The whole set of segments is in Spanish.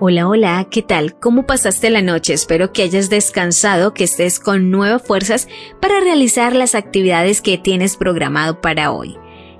Hola, hola, ¿qué tal? ¿Cómo pasaste la noche? Espero que hayas descansado, que estés con nuevas fuerzas para realizar las actividades que tienes programado para hoy.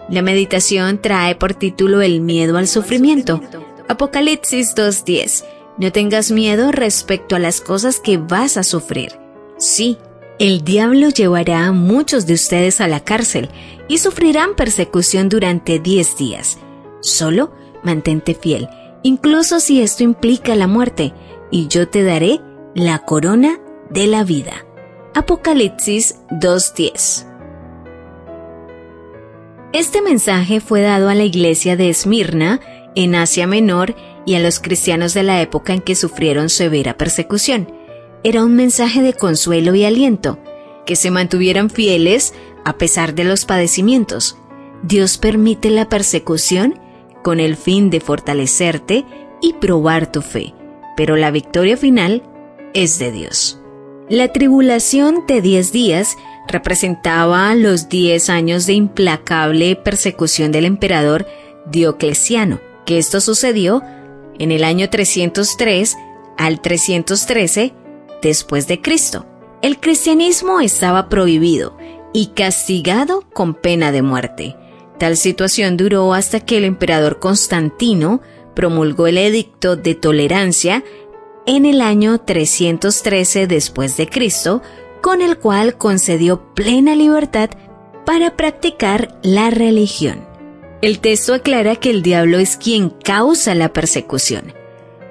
La meditación trae por título El miedo al sufrimiento. Apocalipsis 2.10. No tengas miedo respecto a las cosas que vas a sufrir. Sí, el diablo llevará a muchos de ustedes a la cárcel y sufrirán persecución durante 10 días. Solo mantente fiel incluso si esto implica la muerte, y yo te daré la corona de la vida. Apocalipsis 2.10 Este mensaje fue dado a la iglesia de Esmirna, en Asia Menor, y a los cristianos de la época en que sufrieron severa persecución. Era un mensaje de consuelo y aliento, que se mantuvieran fieles a pesar de los padecimientos. Dios permite la persecución con el fin de fortalecerte y probar tu fe, pero la victoria final es de Dios. La tribulación de diez días representaba los diez años de implacable persecución del emperador Diocleciano, que esto sucedió en el año 303 al 313 después de Cristo. El cristianismo estaba prohibido y castigado con pena de muerte. Tal situación duró hasta que el emperador Constantino promulgó el edicto de tolerancia en el año 313 después de Cristo, con el cual concedió plena libertad para practicar la religión. El texto aclara que el diablo es quien causa la persecución.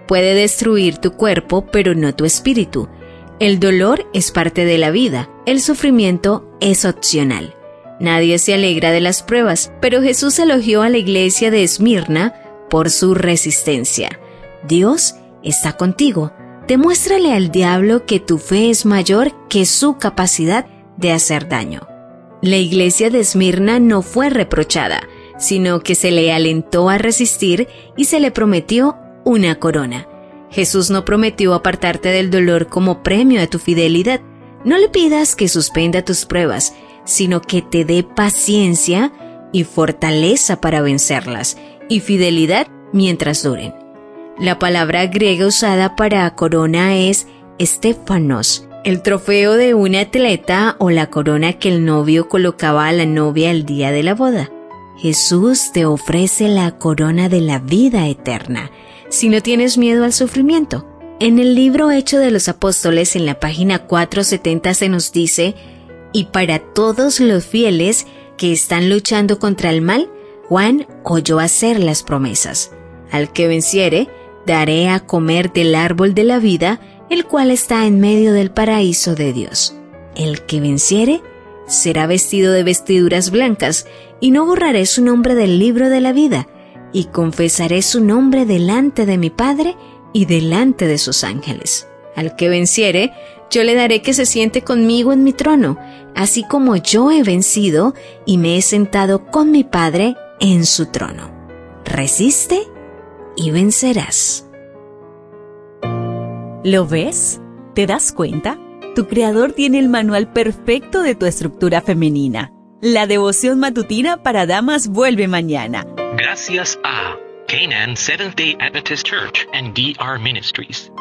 Puede destruir tu cuerpo, pero no tu espíritu. El dolor es parte de la vida, el sufrimiento es opcional. Nadie se alegra de las pruebas, pero Jesús elogió a la iglesia de Esmirna por su resistencia. Dios está contigo. Demuéstrale al diablo que tu fe es mayor que su capacidad de hacer daño. La iglesia de Esmirna no fue reprochada, sino que se le alentó a resistir y se le prometió una corona. Jesús no prometió apartarte del dolor como premio a tu fidelidad. No le pidas que suspenda tus pruebas, sino que te dé paciencia y fortaleza para vencerlas, y fidelidad mientras duren. La palabra griega usada para corona es estefanos, el trofeo de un atleta o la corona que el novio colocaba a la novia el día de la boda. Jesús te ofrece la corona de la vida eterna, si no tienes miedo al sufrimiento. En el libro Hecho de los Apóstoles, en la página 470 se nos dice, y para todos los fieles que están luchando contra el mal, Juan oyó hacer las promesas. Al que venciere, daré a comer del árbol de la vida, el cual está en medio del paraíso de Dios. El que venciere, será vestido de vestiduras blancas, y no borraré su nombre del libro de la vida, y confesaré su nombre delante de mi Padre y delante de sus ángeles. Al que venciere, yo le daré que se siente conmigo en mi trono, así como yo he vencido y me he sentado con mi Padre en su trono. Resiste y vencerás. ¿Lo ves? ¿Te das cuenta? Tu creador tiene el manual perfecto de tu estructura femenina. La devoción matutina para damas vuelve mañana. Gracias a Canaan Seventh Day Adventist Church and DR Ministries.